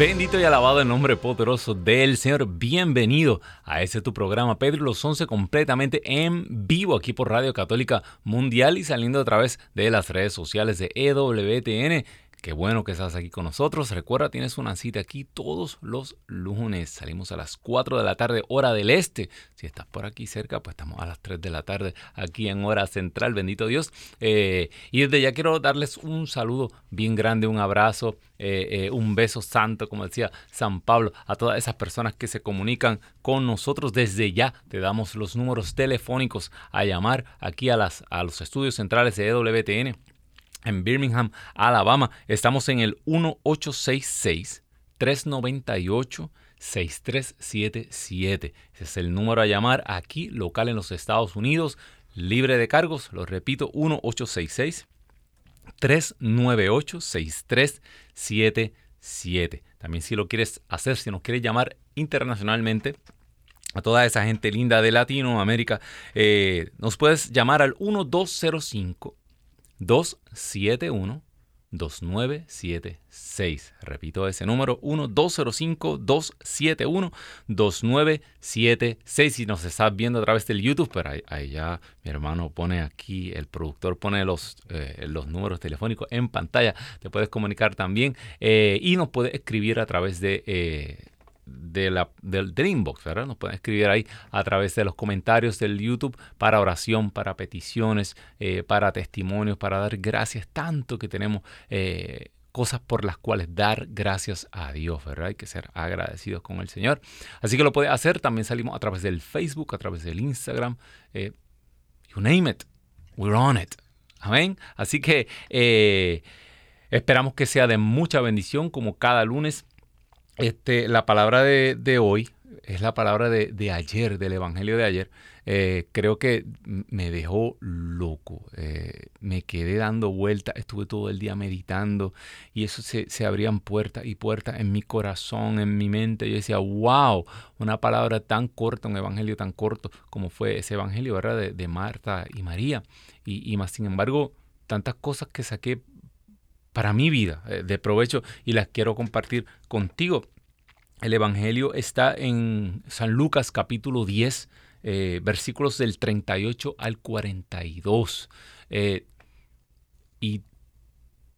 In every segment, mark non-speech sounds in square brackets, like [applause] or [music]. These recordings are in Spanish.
Bendito y alabado el nombre poderoso del Señor. Bienvenido a ese tu programa Pedro y los Once completamente en vivo aquí por Radio Católica Mundial y saliendo a través de las redes sociales de EWTN Qué bueno que estás aquí con nosotros. Recuerda, tienes una cita aquí todos los lunes. Salimos a las 4 de la tarde, hora del este. Si estás por aquí cerca, pues estamos a las 3 de la tarde aquí en hora central. Bendito Dios. Eh, y desde ya quiero darles un saludo bien grande, un abrazo, eh, eh, un beso santo, como decía San Pablo, a todas esas personas que se comunican con nosotros. Desde ya te damos los números telefónicos a llamar aquí a, las, a los estudios centrales de EWTN en Birmingham, Alabama. Estamos en el 1866-398-6377. Ese es el número a llamar aquí, local en los Estados Unidos, libre de cargos. Lo repito, 1866-398-6377. También si lo quieres hacer, si nos quieres llamar internacionalmente, a toda esa gente linda de Latinoamérica, eh, nos puedes llamar al 1205 271 2976. Repito ese número, 1-205-271-2976. Si nos estás viendo a través del YouTube, pero ahí, ya mi hermano pone aquí, el productor pone los, eh, los números telefónicos en pantalla. Te puedes comunicar también eh, y nos puedes escribir a través de eh, de la, del, inbox, ¿verdad? Nos pueden escribir ahí a través de los comentarios del YouTube para oración, para peticiones, eh, para testimonios, para dar gracias. Tanto que tenemos eh, cosas por las cuales dar gracias a Dios, ¿verdad? Hay que ser agradecidos con el Señor. Así que lo puede hacer. También salimos a través del Facebook, a través del Instagram. Eh, you name it. We're on it. Amén. Así que esperamos que sea de mucha bendición como cada lunes este, la palabra de, hoy es la palabra de, ayer, del Evangelio de ayer. Eh, creo que me dejó loco. Eh, me quedé dando vueltas, estuve todo el día meditando y eso se, abrían puertas y puertas en mi corazón, en mi mente. Yo decía, wow, una palabra tan corta, un evangelio tan corto como fue ese evangelio, ¿verdad? De, Marta y María. Y, y más, sin embargo, tantas cosas que saqué para mi vida eh, de provecho y las quiero compartir contigo. El Evangelio está en San Lucas capítulo 10, eh, versículos del 38 al 42. Eh, y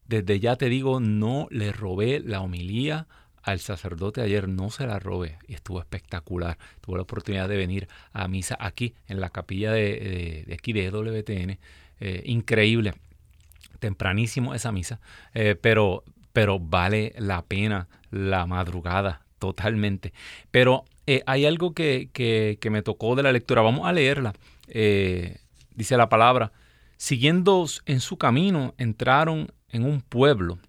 desde ya te digo, no le robé la homilía al sacerdote ayer, no se la robé y estuvo espectacular. Tuve la oportunidad de venir a misa aquí en la capilla de, aquí de WTN. increíble tempranísimo esa misa, eh, pero, pero vale la pena la madrugada totalmente. Pero eh, hay algo que, me tocó de la lectura, vamos a leerla. Eh, dice la palabra, siguiendo en su camino, entraron en un pueblo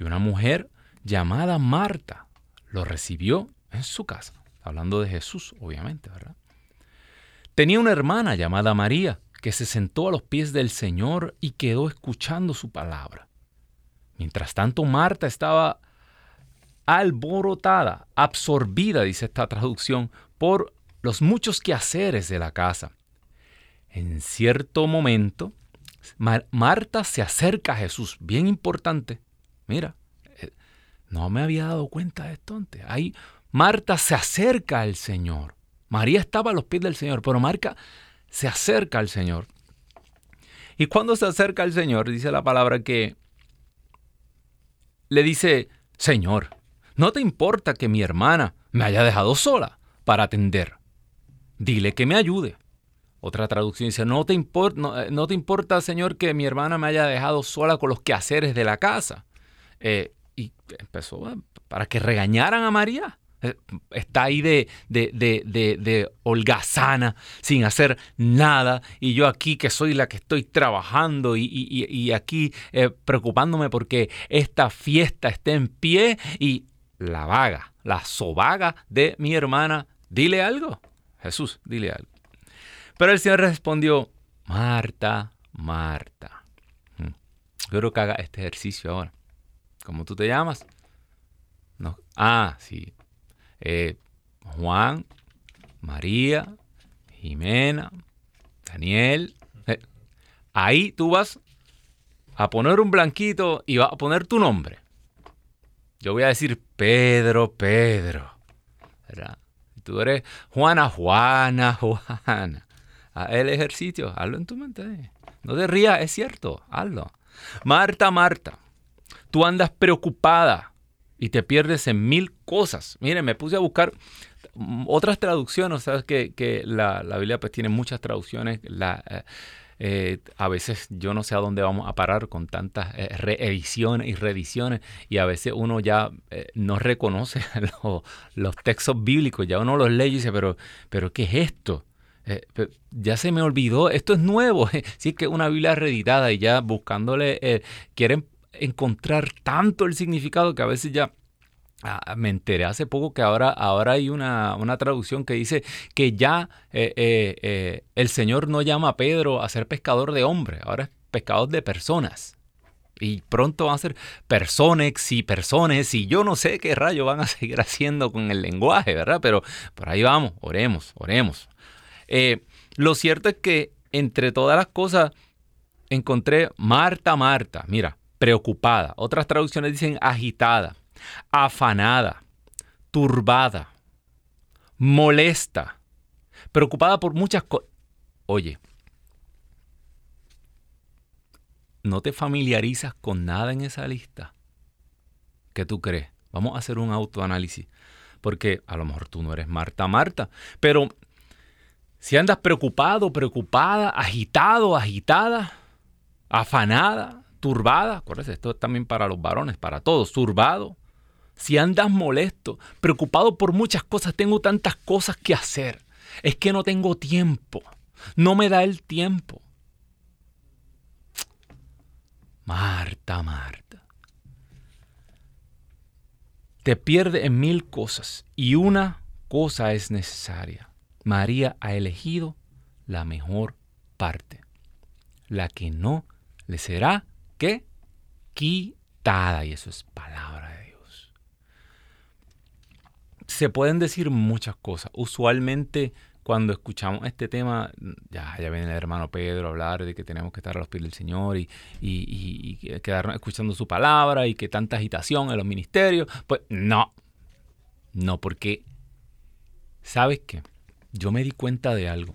y una mujer llamada Marta lo recibió en su casa. Hablando de Jesús, obviamente, ¿verdad? Tenía una hermana llamada María que se sentó a los pies del Señor y quedó escuchando su palabra. Mientras tanto, Marta estaba alborotada, absorbida, dice esta traducción, por los muchos quehaceres de la casa. En cierto momento, Marta se acerca a Jesús, bien importante. Mira, eh, no me había dado cuenta de esto antes. Ahí Marta se acerca al Señor. María estaba a los pies del Señor, pero Marta se acerca al Señor. Y cuando se acerca al Señor, dice la palabra que le dice, Señor, ¿no te importa que mi hermana me haya dejado sola para atender? Dile que me ayude. Otra traducción dice, no te, importa, eh, importa, Señor, que mi hermana me haya dejado sola con los quehaceres de la casa. Eh, y empezó para que regañaran a María. Eh, está ahí de, de, de, de, holgazana, sin hacer nada, y yo aquí que soy la que estoy trabajando y, aquí eh, preocupándome porque esta fiesta esté en pie y la vaga, la sobaga de mi hermana, dile algo, Jesús, dile algo. Pero el Señor respondió, Marta, Marta. Mm. Quiero que haga este ejercicio ahora. ¿Cómo tú te llamas? No. Ah, sí. Eh, Juan, María, Jimena, Daniel. Eh, ahí tú vas a poner un blanquito y vas a poner tu nombre. Yo voy a decir Pedro, Pedro. Tú eres Juana, Juana, [laughs] Juana. El ejercicio, hazlo en tu mente. No te rías, es cierto, hazlo. Marta, Marta, tú andas preocupada y te pierdes en mil cosas. Miren, me puse a buscar otras traducciones, sabes que, la, Biblia pues tiene muchas traducciones. La, eh, eh, a veces yo no sé a dónde vamos a parar con tantas eh, reediciones y reediciones y a veces uno ya eh, no reconoce [laughs] los, textos bíblicos, ya uno los lee y dice, pero, pero ¿qué es esto? ya se me olvidó, esto es nuevo, [laughs] sí que una Biblia reeditada y ya buscándole, quieren encontrar tanto el significado que a veces ya Ah, me enteré hace poco que ahora, ahora hay una, traducción que dice que ya eh, eh, eh, el Señor no llama a Pedro a ser pescador de hombres, ahora es pescador de personas. Y pronto van a ser personas y personas y yo no sé qué rayo van a [laughs] seguir haciendo con el lenguaje, ¿verdad? Pero por ahí vamos, oremos, oremos. lo cierto es que entre todas las cosas encontré Marta, Marta, mira, preocupada. Otras traducciones dicen agitada afanada, turbada, molesta, preocupada por muchas cosas. Oye, ¿no te familiarizas con nada en esa lista? ¿Qué tú crees? Vamos a hacer un autoanálisis. Porque a lo mejor tú no eres Marta Marta, pero si andas preocupado, preocupada, agitado, agitada, afanada, turbada, acuérdense, esto es también para los varones, para todos, turbado, si andas molesto, preocupado por muchas cosas, tengo tantas cosas que hacer. Es que no tengo tiempo. No me da el tiempo. Marta, Marta. Te pierde en mil cosas y una cosa es necesaria. María ha elegido la mejor parte, la que no le será que quitada. Y eso es palabra se pueden decir muchas cosas. Usualmente cuando escuchamos este tema, ya, ya viene el hermano Pedro a hablar de que tenemos que estar a los pies del Señor y, y, quedarnos escuchando su palabra y que tanta agitación en los ministerios. Pues no, no, porque, ¿sabes qué? Yo me di cuenta de algo.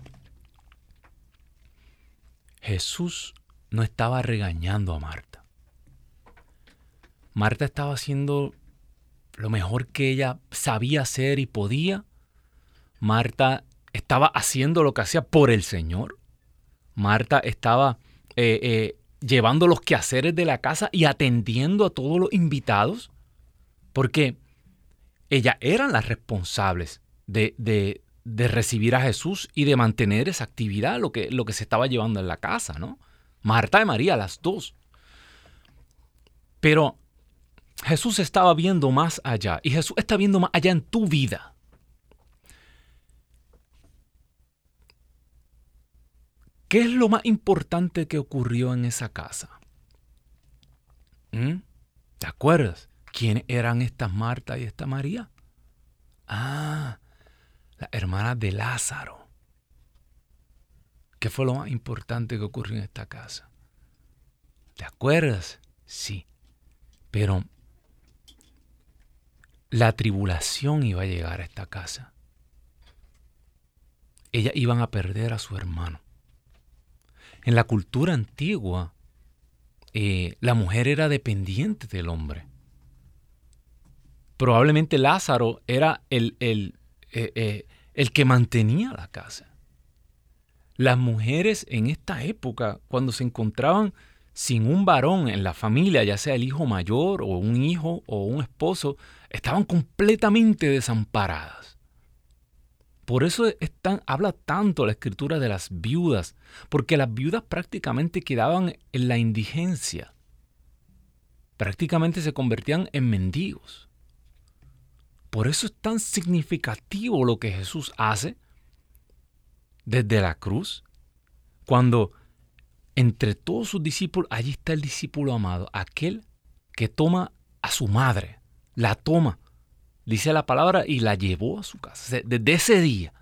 Jesús no estaba regañando a Marta. Marta estaba haciendo lo mejor que ella sabía hacer y podía. Marta estaba haciendo lo que hacía por el Señor. Marta estaba eh, eh, llevando los quehaceres de la casa y atendiendo a todos los invitados, porque ellas eran las responsables de, de, de, recibir a Jesús y de mantener esa actividad, lo que, lo que se estaba llevando en la casa, ¿no? Marta y María, las dos. Pero Jesús estaba viendo más allá y Jesús está viendo más allá en tu vida. ¿Qué es lo más importante que ocurrió en esa casa? ¿Mm? ¿Te acuerdas? ¿Quiénes eran estas Marta y esta María? Ah, la hermana de Lázaro. ¿Qué fue lo más importante que ocurrió en esta casa? ¿Te acuerdas? Sí. Pero la tribulación iba a llegar a esta casa. Ellas iban a perder a su hermano. En la cultura antigua, eh, la mujer era dependiente del hombre. Probablemente Lázaro era el, el, eh, eh, el que mantenía la casa. Las mujeres en esta época, cuando se encontraban sin un varón en la familia, ya sea el hijo mayor o un hijo o un esposo, estaban completamente desamparadas. Por eso habla tanto la escritura de las viudas, porque las viudas prácticamente quedaban en la indigencia, prácticamente se convertían en mendigos. Por eso es tan significativo lo que Jesús hace desde la cruz, cuando entre todos sus discípulos, allí está el discípulo amado, aquel que toma a su madre, la toma, dice la palabra, y la llevó a su casa. Desde ese día,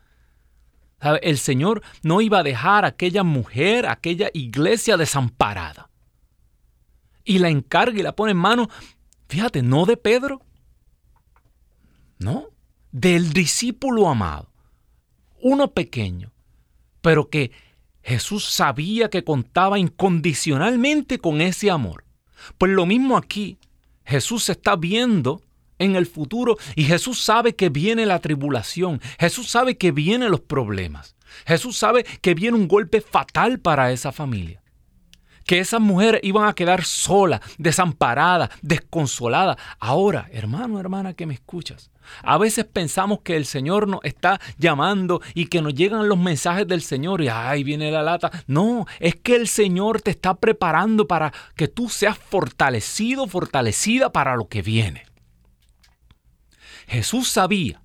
el Señor no iba a dejar a aquella mujer, aquella iglesia desamparada. Y la encarga y la pone en manos, fíjate, no de Pedro, no, del discípulo amado, uno pequeño, pero que Jesús sabía que contaba incondicionalmente con ese amor. Pues lo mismo aquí, Jesús está viendo en el futuro y Jesús sabe que viene la tribulación, Jesús sabe que vienen los problemas, Jesús sabe que viene un golpe fatal para esa familia que esas mujeres iban a quedar solas, desamparadas, desconsoladas. Ahora, hermano, hermana que me escuchas, a veces pensamos que el Señor nos está llamando y que nos llegan los mensajes del Señor y ahí viene la lata. No, es que el Señor te está preparando para que tú seas fortalecido, fortalecida para lo que viene. Jesús sabía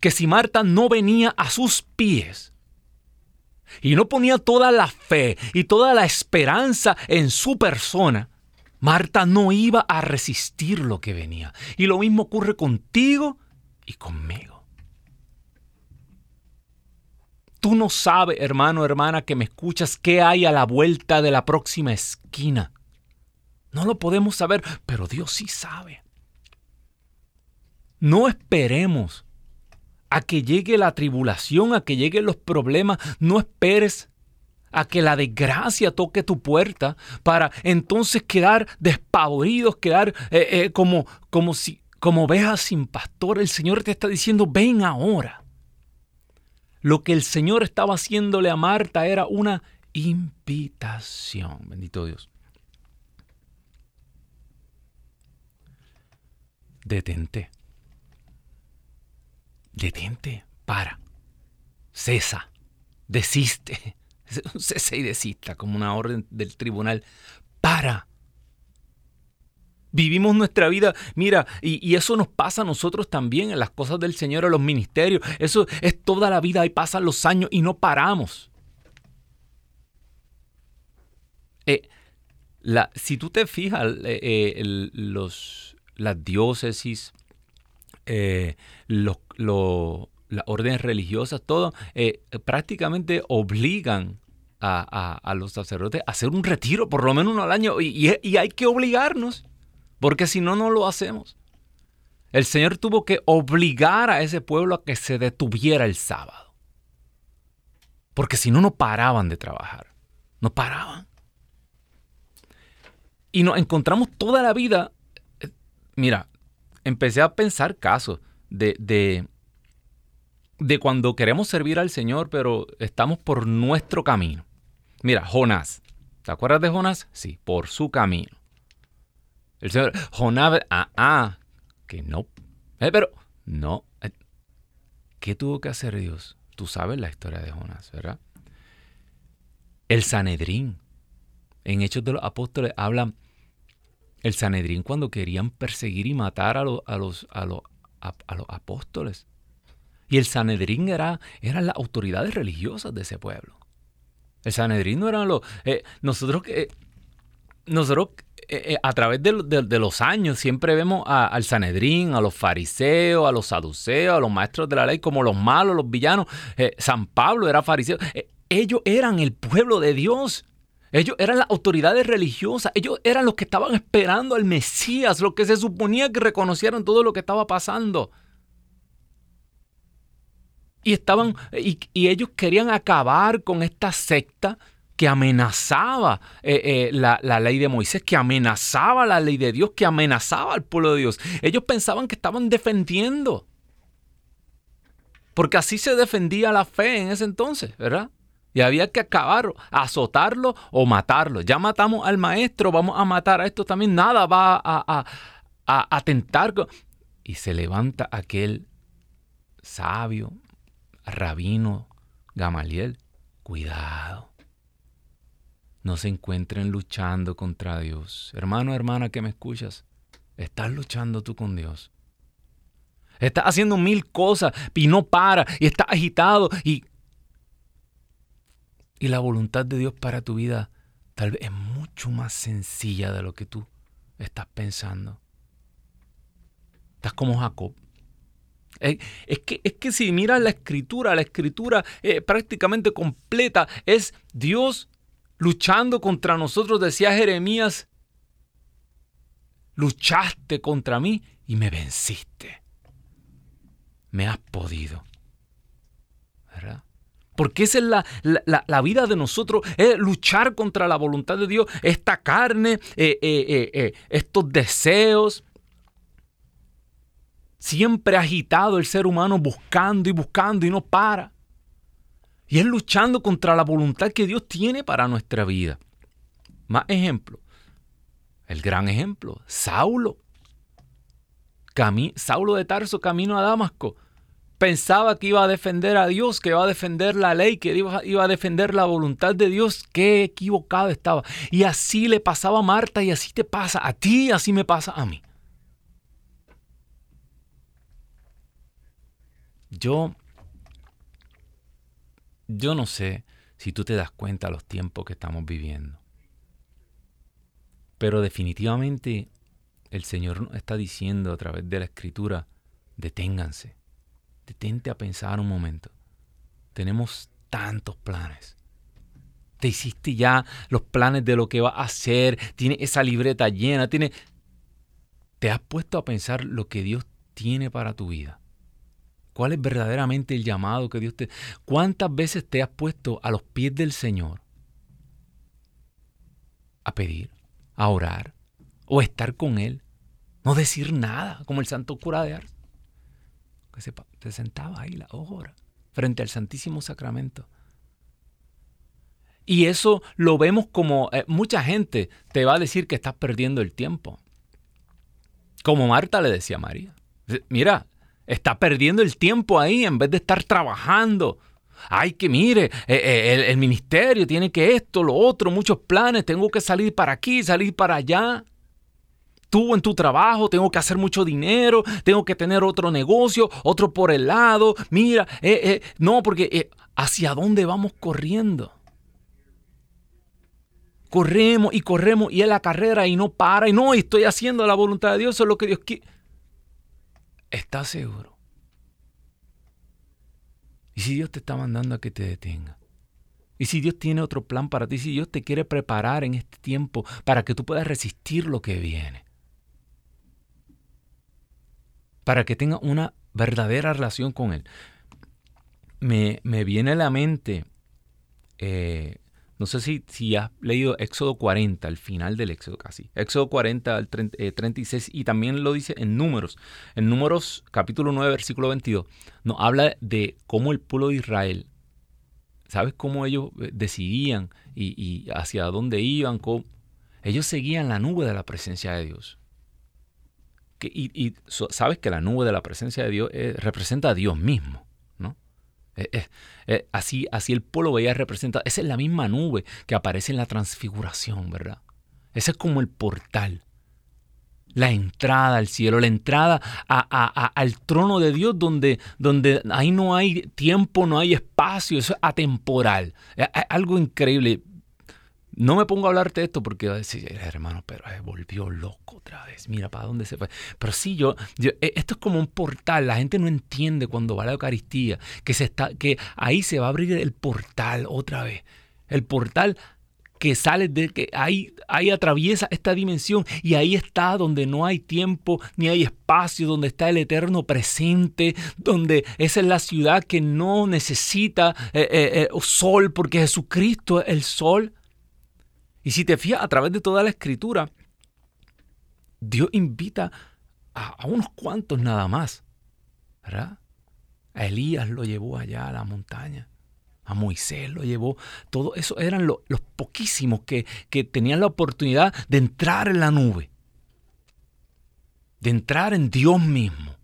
que si Marta no venía a sus pies, y no ponía toda la fe y toda la esperanza en su persona, Marta no iba a resistir lo que venía. Y lo mismo ocurre contigo y conmigo. Tú no sabes, hermano, hermana, que me escuchas, qué hay a la vuelta de la próxima esquina. No lo podemos saber, pero Dios sí sabe. No esperemos a que llegue la tribulación, a que lleguen los problemas. No esperes a que la desgracia toque tu puerta para entonces quedar despavoridos, quedar eh, eh, como, como, si, como ovejas sin pastor. El Señor te está diciendo, ven ahora. Lo que el Señor estaba haciéndole a Marta era una invitación. Bendito Dios. Detente. Detente, para, cesa, desiste. [laughs] Cesa y desista, como una orden del tribunal. Para. Vivimos nuestra vida, mira, y, eso nos pasa a nosotros también en las cosas del Señor, en los ministerios. Eso es toda la vida y pasan los años y no paramos. Eh, si tú te fijas, eh, eh, los, las diócesis, los las órdenes religiosas, todo, eh, prácticamente obligan a, los sacerdotes a hacer un retiro, por lo menos uno al año, y, hay que obligarnos, porque si no, no lo hacemos. El Señor tuvo que obligar a ese pueblo a que se detuviera el sábado, porque si no, no paraban de trabajar, no paraban. Y nos encontramos toda la vida, eh, mira, empecé a pensar casos de, de cuando queremos servir al Señor, pero estamos por nuestro camino. Mira, Jonás. ¿Te acuerdas de Jonás? Sí, por su camino. El Señor, Jonás, ah, ah, que no. Eh, pero, no. Eh, ¿Qué tuvo que hacer Dios? Tú sabes la historia de Jonás, ¿verdad? El Sanedrín. En Hechos de los Apóstoles hablan el Sanedrín cuando querían perseguir y matar a, los, a, los, a los apóstoles. Y el Sanedrín era, eran las autoridades religiosas de ese pueblo. El Sanedrín no eran los... Eh, nosotros, eh, nosotros eh, a través de, los años siempre vemos al Sanedrín, a los fariseos, a los saduceos, a los maestros de la ley como los malos, los villanos. San Pablo era fariseo. ellos eran el pueblo de Dios. Ellos eran las autoridades religiosas, ellos eran los que estaban esperando al Mesías, los que se suponía que reconocieran todo lo que estaba pasando. Y estaban, y, ellos querían acabar con esta secta que amenazaba eh, eh, la, la, ley de Moisés, que amenazaba la ley de Dios, que amenazaba al pueblo de Dios. Ellos pensaban que estaban defendiendo. Porque así se defendía la fe en ese entonces, ¿verdad? Y había que acabar, azotarlo o matarlo. Ya matamos al maestro, vamos a matar a esto también. Nada va a, a, a atentar. Y se levanta aquel sabio, Rabino Gamaliel, cuidado. No se encuentren luchando contra Dios. Hermano, hermana que me escuchas, estás luchando tú con Dios. Estás haciendo mil cosas y no para y estás agitado y, y la voluntad de Dios para tu vida tal vez es mucho más sencilla de lo que tú estás pensando. Estás como Jacob. Es, que, es que si miras la escritura, la escritura eh, prácticamente completa es Dios luchando contra nosotros, decía Jeremías, luchaste contra mí y me venciste. Me has podido. ¿Verdad? Porque esa es la, vida de nosotros, es luchar contra la voluntad de Dios, esta carne, eh, eh, estos deseos, siempre agitado el ser humano buscando y buscando y no para. Y es luchando contra la voluntad que Dios tiene para nuestra vida. Más ejemplo. El gran ejemplo. Saulo. Saulo de Tarso camino a Damasco. Pensaba que iba a defender a Dios, que iba a defender la ley, que iba, a defender la voluntad de Dios. Qué equivocado estaba. Y así le pasaba a Marta y así te pasa a ti, así me pasa a mí. Yo, yo no sé si tú te das cuenta de los tiempos que estamos viviendo. Pero definitivamente el Señor está diciendo a través de la escritura, deténganse, detente a pensar un momento. Tenemos tantos planes. Te hiciste ya los planes de lo que va a hacer, tiene esa libreta llena, tiene... Te has puesto a pensar lo que Dios tiene para tu vida. ¿Cuál es verdaderamente el llamado que Dios te... ¿Cuántas veces te has puesto a los pies del Señor a pedir, a orar o estar con Él? No decir nada, como el santo cura de Ars, que se, sentaba ahí la hora frente al Santísimo Sacramento. Y eso lo vemos como eh, mucha gente te va a decir que estás perdiendo el tiempo. Como Marta le decía a María. Mira, Está perdiendo el tiempo ahí en vez de estar trabajando. Ay, que mire, eh, eh, el, ministerio tiene que esto, lo otro, muchos planes, tengo que salir para aquí, salir para allá. Tú en tu trabajo, tengo que hacer mucho dinero, tengo que tener otro negocio, otro por el lado. Mira, eh, no, porque ¿hacia dónde vamos corriendo? Corremos y corremos y es la carrera y no para y no, estoy haciendo la voluntad de Dios, eso es lo que Dios quiere. ¿Estás seguro? ¿Y si Dios te está mandando a que te detenga? ¿Y si Dios tiene otro plan para ti? Si Dios te quiere preparar en este tiempo para que tú puedas resistir lo que viene. Para que tengas una verdadera relación con Él. Me, me viene a la mente eh, no sé si, si has leído Éxodo 40, al final del Éxodo casi. Éxodo 40 al 36 eh, y también lo dice en Números. En Números capítulo 9, versículo 22, nos habla de cómo el pueblo de Israel, ¿sabes cómo ellos eh, decidían y, hacia dónde iban? Ellos seguían la nube de la presencia de Dios. Y, sabes que la nube de la presencia de Dios eh, representa a Dios mismo. Eh, eh, eh, así, así el pueblo veía representado. Esa es la misma nube que aparece en la transfiguración, ¿verdad? Ese es como el portal. La entrada al cielo, la entrada al trono de Dios donde, donde ahí no hay tiempo, no hay espacio, eso es atemporal. Es algo increíble. No me pongo a hablarte esto porque va a decir, hermano, pero volvió loco otra vez. Mira para dónde se fue. Pero sí, yo, eh, esto es como un portal. La gente no entiende cuando va a la Eucaristía que, se está, que ahí se va a abrir el portal otra vez. El portal que sale de que ahí, ahí atraviesa esta dimensión y ahí está donde no hay tiempo ni hay espacio, donde está el eterno presente, donde esa es la ciudad que no necesita eh, eh, sol porque Jesucristo es el sol. Y si te fijas a través de toda la escritura, Dios invita a, unos cuantos nada más. ¿Verdad? A Elías lo llevó allá a la montaña. A Moisés lo llevó. Todo eso eran los poquísimos que, que tenían la oportunidad de entrar en la nube. De entrar en Dios mismo.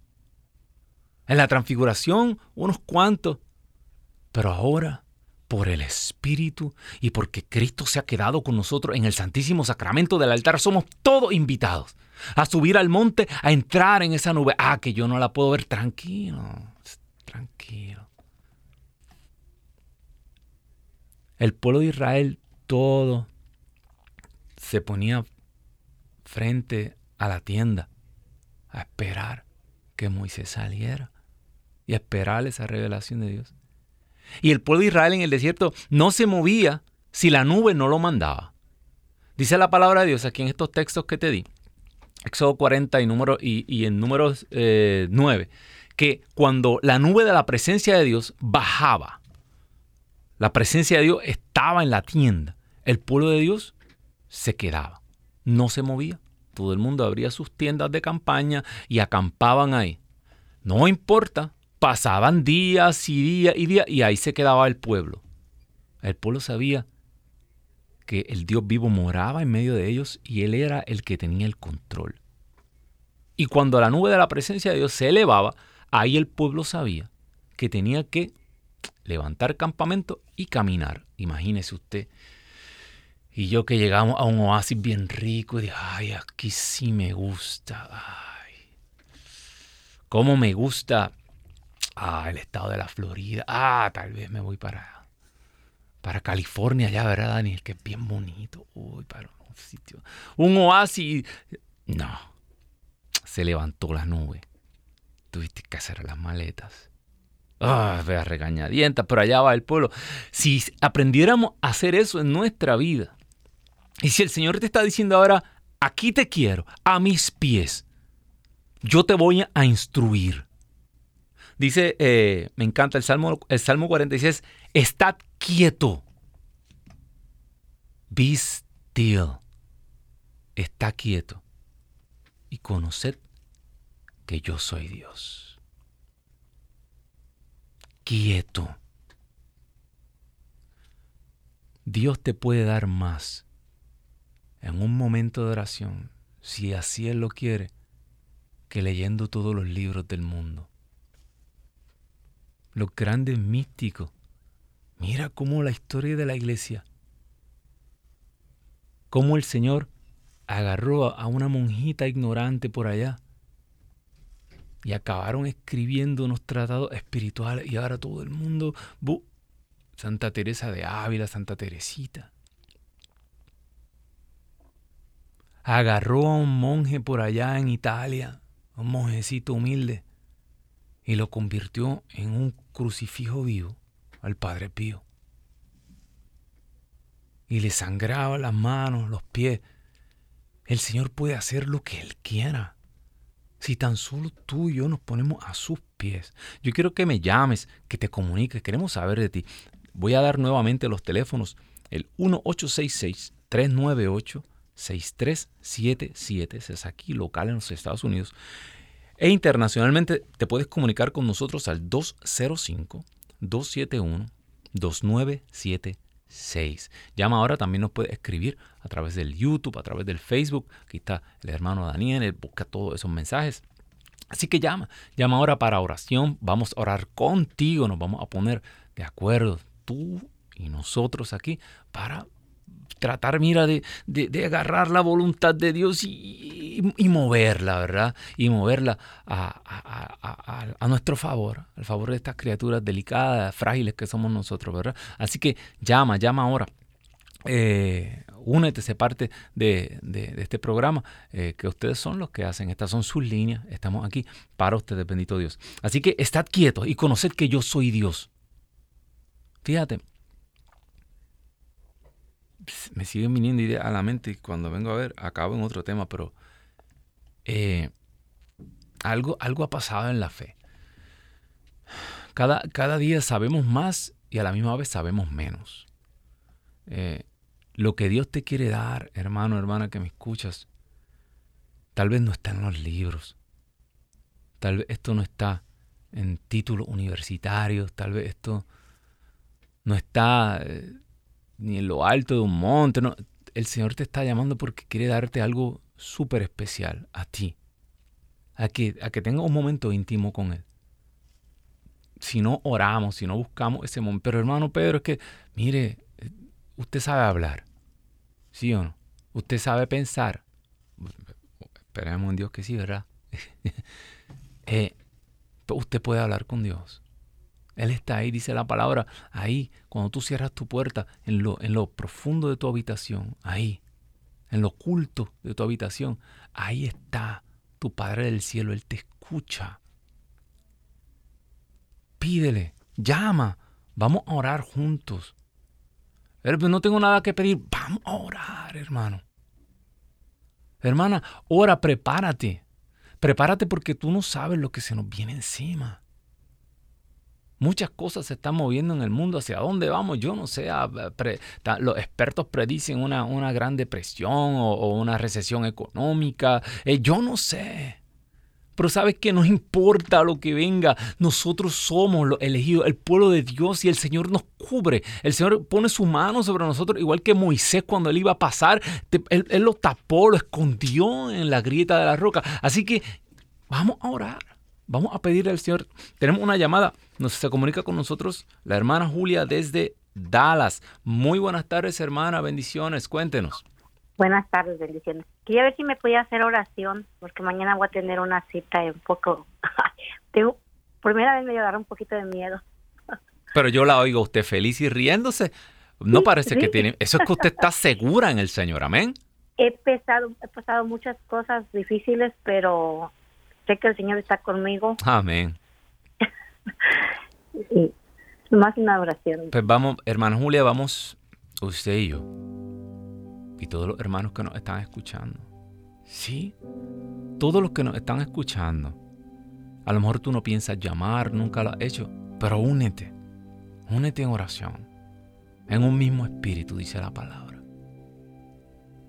En la transfiguración, unos cuantos. Pero ahora por el Espíritu y porque Cristo se ha quedado con nosotros en el Santísimo Sacramento del altar, somos todos invitados a subir al monte, a entrar en esa nube. Ah, que yo no la puedo ver tranquilo, tranquilo. El pueblo de Israel todo se ponía frente a la tienda a esperar que Moisés saliera y esperar esa revelación de Dios. Y el pueblo de Israel en el desierto no se movía si la nube no lo mandaba. Dice la palabra de Dios aquí en estos textos que te di, Éxodo 40 y, número, y, en números 9, eh, que cuando la nube de la presencia de Dios bajaba, la presencia de Dios estaba en la tienda, el pueblo de Dios se quedaba, no se movía. Todo el mundo abría sus tiendas de campaña y acampaban ahí. No importa, pasaban días y días y días y ahí se quedaba el pueblo. El pueblo sabía que el Dios vivo moraba en medio de ellos y Él era el que tenía el control. Y cuando la nube de la presencia de Dios se elevaba, ahí el pueblo sabía que tenía que levantar campamento y caminar. Imagínese usted. Y yo que llegamos a un oasis bien rico y dije, ay, aquí sí me gusta. Ay, cómo me gusta ah, el estado de la Florida. Ah, tal vez me voy para para California ya, ¿verdad, Daniel? Que es bien bonito. Uy, para un sitio. Un oasis. No. Se levantó la nube. Tuviste que hacer las maletas. Ah, vea regañadienta, pero allá va el pueblo. Si aprendiéramos a hacer eso en nuestra vida, y si el Señor te está diciendo ahora, aquí te quiero, a mis pies, yo te voy a instruir. Dice, eh, me encanta el Salmo, el Salmo 46, estad quieto. Be still. Está quieto. Y conoced que yo soy Dios. Quieto. Dios te puede dar más en un momento de oración, si así Él lo quiere, que leyendo todos los libros del mundo los grandes místicos. Mira cómo la historia de la iglesia, cómo el Señor agarró a una monjita ignorante por allá y acabaron escribiendo unos tratados espirituales y ahora todo el mundo, Santa Teresa de Ávila, Santa Teresita. Agarró a un monje por allá en Italia, un monjecito humilde, y lo convirtió en un crucifijo vivo al Padre Pío. Y le sangraba las manos, los pies. El Señor puede hacer lo que Él quiera. Si tan solo tú y yo nos ponemos a sus pies. Yo quiero que me llames, que te comuniques, queremos saber de ti. Voy a dar nuevamente los teléfonos. El 1866-398-6377, es aquí local en los Estados Unidos. E internacionalmente te puedes comunicar con nosotros al 205-271-2976. Llama ahora, también nos puedes escribir a través del YouTube, a través del Facebook. Aquí está el hermano Daniel, él busca todos esos mensajes. Así que llama, llama ahora para oración. Vamos a orar contigo, nos vamos a poner de acuerdo tú y nosotros aquí para tratar, mira, de, agarrar la voluntad de Dios y, moverla, ¿verdad? Y moverla a, nuestro favor, al favor de estas criaturas delicadas, frágiles que somos nosotros, ¿verdad? Así que llama, llama ahora. Eh, únete, se parte de, este programa, eh, que ustedes son los que hacen, estas son sus líneas, estamos aquí para ustedes, bendito Dios. Así que estad quietos y conoced que yo soy Dios. Fíjate, me siguen viniendo ideas a la mente y cuando vengo a ver, acabo en otro tema, pero eh, algo, algo ha pasado en la fe. Cada, cada, día sabemos más y a la misma vez sabemos menos. Eh, lo que Dios te quiere dar, hermano, hermana, que me escuchas, tal vez no está en los libros. Tal vez esto no está en títulos universitarios, tal vez esto no está eh, ni en lo alto de un monte. No. El Señor te está llamando porque quiere darte algo súper especial a ti. A que, a que tengas un momento íntimo con Él. Si no oramos, si no buscamos ese momento. Pero hermano Pedro, es que, mire, usted sabe hablar. ¿Sí o no? Usted sabe pensar. Esperemos en Dios que sí, ¿verdad? [laughs] eh, usted puede hablar con Dios. Él está ahí, dice la palabra, ahí, cuando tú cierras tu puerta, en lo, en lo profundo de tu habitación, ahí, en lo oculto de tu habitación, ahí está tu Padre del cielo, Él te escucha pídele, llama, vamos a orar juntos. No tengo nada que pedir, vamos a orar, hermano. Hermana, ora, prepárate. Prepárate porque tú no sabes lo que se nos viene encima. Muchas cosas se están moviendo en el mundo. ¿Hacia dónde vamos? Yo no sé. los expertos predicen una, una gran depresión o, una recesión económica. Eh, yo no sé. Pero sabes que no importa lo que venga, nosotros somos los elegidos, el pueblo de Dios y el Señor nos cubre. El Señor pone su mano sobre nosotros, igual que Moisés cuando él iba a pasar, él lo tapó, lo escondió en la grieta de la roca. Así que vamos a orar. Vamos a pedirle al Señor. Tenemos una llamada. Nos se comunica con nosotros la hermana Julia desde Dallas. Muy buenas tardes, hermana. Bendiciones. Cuéntenos. Buenas tardes, bendiciones. Quería ver si me podía hacer oración, porque mañana voy a tener una cita un poco. [laughs] Tengo, primera vez me llevará un poquito de miedo. Pero yo la oigo usted feliz y riéndose. No parece que tiene. Eso es que usted está segura en el Señor. Amén. He pasado, he pasado muchas cosas difíciles, pero sé que el Señor está conmigo. Amén. [laughs] más una oración. Pues vamos, hermana Julia, vamos usted y yo. Y todos los hermanos que nos están escuchando. Sí, todos los que nos están escuchando. A lo mejor tú no piensas llamar, nunca lo has hecho, pero únete. Únete en oración. En un mismo espíritu, dice la palabra.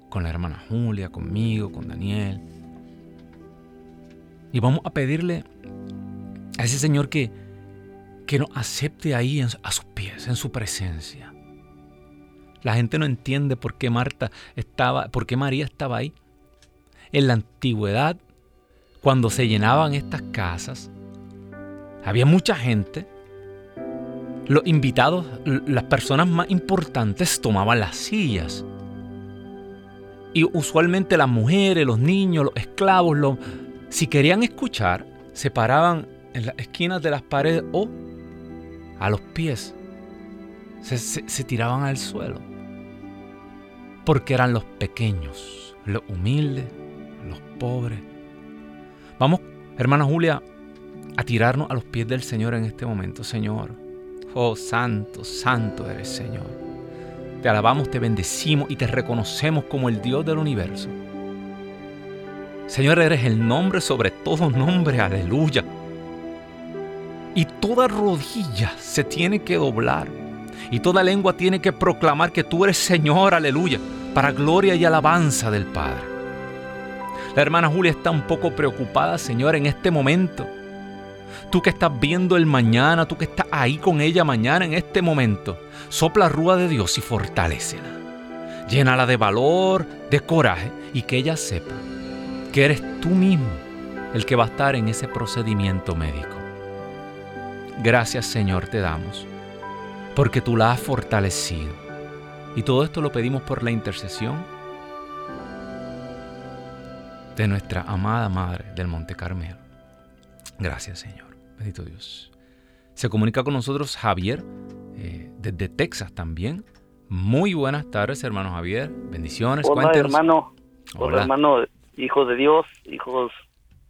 Con la hermana Julia, conmigo, con Daniel, y vamos a pedirle a ese Señor que, que nos acepte ahí a sus pies, en su presencia. La gente no entiende por qué Marta estaba, por qué María estaba ahí. En la antigüedad, cuando se llenaban estas casas, había mucha gente. Los invitados, las personas más importantes tomaban las sillas. Y usualmente las mujeres, los niños, los esclavos, los, si querían escuchar, se paraban en las esquinas de las paredes o a los pies. Se, tiraban al suelo. Porque eran los pequeños, los humildes, los pobres. Vamos, hermana Julia, a tirarnos a los pies del Señor en este momento, Señor. Oh, santo, santo eres, Señor. Te alabamos, te bendecimos y te reconocemos como el Dios del universo. Señor, eres el nombre sobre todo nombre, aleluya. Y toda rodilla se tiene que doblar. Y toda lengua tiene que proclamar que tú eres Señor, aleluya, para gloria y alabanza del Padre. La hermana Julia está un poco preocupada, Señor, en este momento. Tú que estás viendo el mañana, tú que estás ahí con ella mañana en este momento, sopla rúa de Dios y fortalecela. Llénala de valor, de coraje y que ella sepa que eres tú mismo el que va a estar en ese procedimiento médico. Gracias Señor te damos, porque tú la has fortalecido. Y todo esto lo pedimos por la intercesión de nuestra amada Madre del Monte Carmelo. Gracias Señor, bendito Dios. Se comunica con nosotros Javier, eh, desde Texas también. Muy buenas tardes, hermano Javier. Bendiciones. Hola, hermano. Hola, hermano hijos de Dios, hijos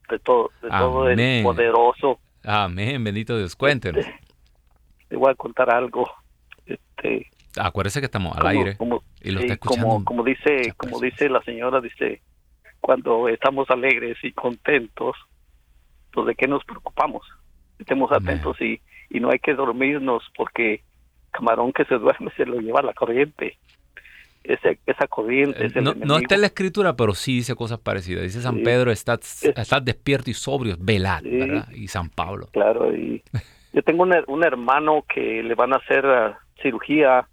de todo, de todo el poderoso. Amén, bendito Dios. Cuéntenos. Este, te voy a contar algo. Este, Acuérdese que estamos al aire y lo está escuchando. Como, como dice, como dice la señora, dice, cuando estamos alegres y contentos, pues de qué nos preocupamos. Estemos atentos y, y no hay que dormirnos porque camarón que se duerme [laughs] se lo lleva la corriente esa corriente. Eh, no, está en la escritura, pero sí dice cosas parecidas. Dice San Pedro, estás, despierto y sobrio, velad, ¿verdad? Y San Pablo. Claro, y yo tengo un, hermano que le van a hacer uh, cirugía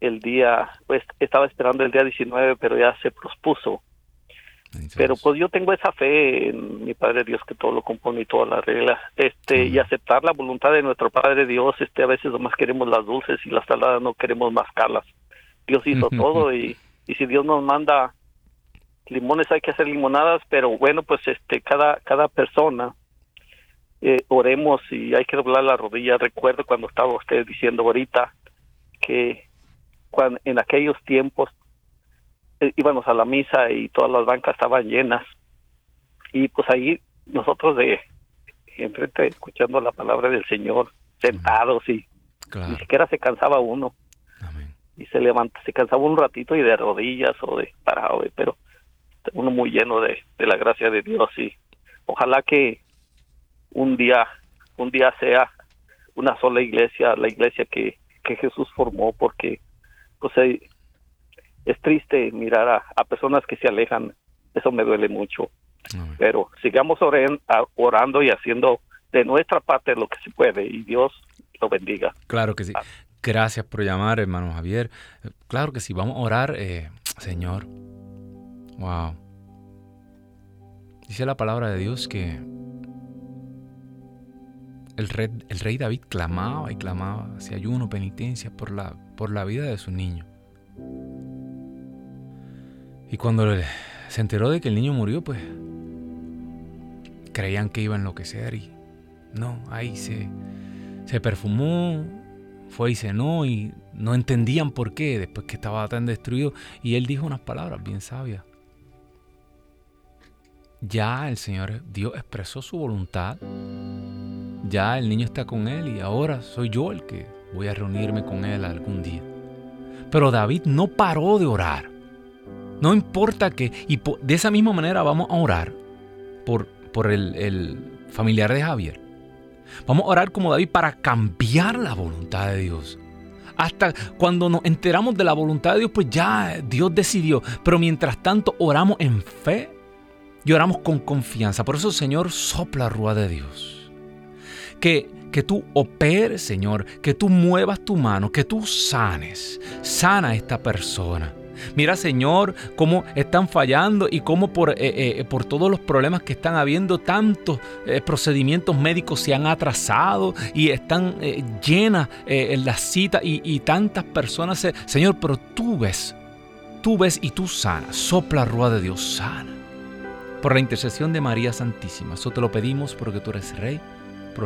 el día, pues estaba esperando el día 19, pero ya se pospuso. Pero pues yo tengo esa fe en mi Padre Dios que todo lo compone y todas las reglas, este, y aceptar la voluntad de nuestro Padre Dios, este, a veces nomás queremos las dulces y las saladas no queremos mascarlas. Dios hizo todo y, y si Dios nos manda limones hay que hacer limonadas, pero bueno, pues este cada cada persona eh, oremos y hay que doblar la rodilla. Recuerdo cuando estaba usted diciendo ahorita que cuando, en aquellos tiempos eh, íbamos a la misa y todas las bancas estaban llenas y pues ahí nosotros de enfrente escuchando la palabra del Señor, sentados y ni siquiera se cansaba uno. Y se levanta, se cansaba un ratito y de rodillas o de parado, pero uno muy lleno de, de la gracia de Dios y ojalá que un día, un día sea una sola iglesia, la iglesia que, que Jesús formó, porque pues, es triste mirar a, a personas que se alejan, eso me duele mucho. Pero sigamos orando y haciendo de nuestra parte lo que se puede y Dios lo bendiga. Claro que sí. Gracias por llamar, hermano Javier. Claro que sí, vamos a orar, eh, Señor. Wow. Dice la palabra de Dios que el rey, David clamaba y clamaba hacia ayuno, penitencia por la, vida de su niño. Y cuando se enteró de que el niño murió, pues creían que iba a enloquecer y no, ahí se perfumó, fue y cenó y no entendían por qué después que estaba tan destruido. Y él dijo unas palabras bien sabias. Ya el Señor Dios expresó su voluntad. Ya el niño está con él y ahora soy yo el que voy a reunirme con él algún día. Pero David no paró de orar. No importa que... Y de esa misma manera vamos a orar por, por el, el familiar de Javier. Vamos a orar como David para cambiar la voluntad de Dios. Hasta cuando nos enteramos de la voluntad de Dios, pues ya Dios decidió. Pero mientras tanto oramos en fe y oramos con confianza. Por eso, Señor, sopla rúa de Dios. Que, que tú operes, Señor, que tú muevas tu mano, que tú sanes. Sana a esta persona. Mira, Señor, cómo están fallando y cómo por, eh, eh, por todos los problemas que están habiendo, tantos eh, procedimientos médicos se han atrasado y están llenas en las citas y, tantas personas. Señor, pero tú ves, tú ves y tú sanas. Sopla rueda de Dios, sana. Por la intercesión de María Santísima. Eso te lo pedimos porque tú eres Rey,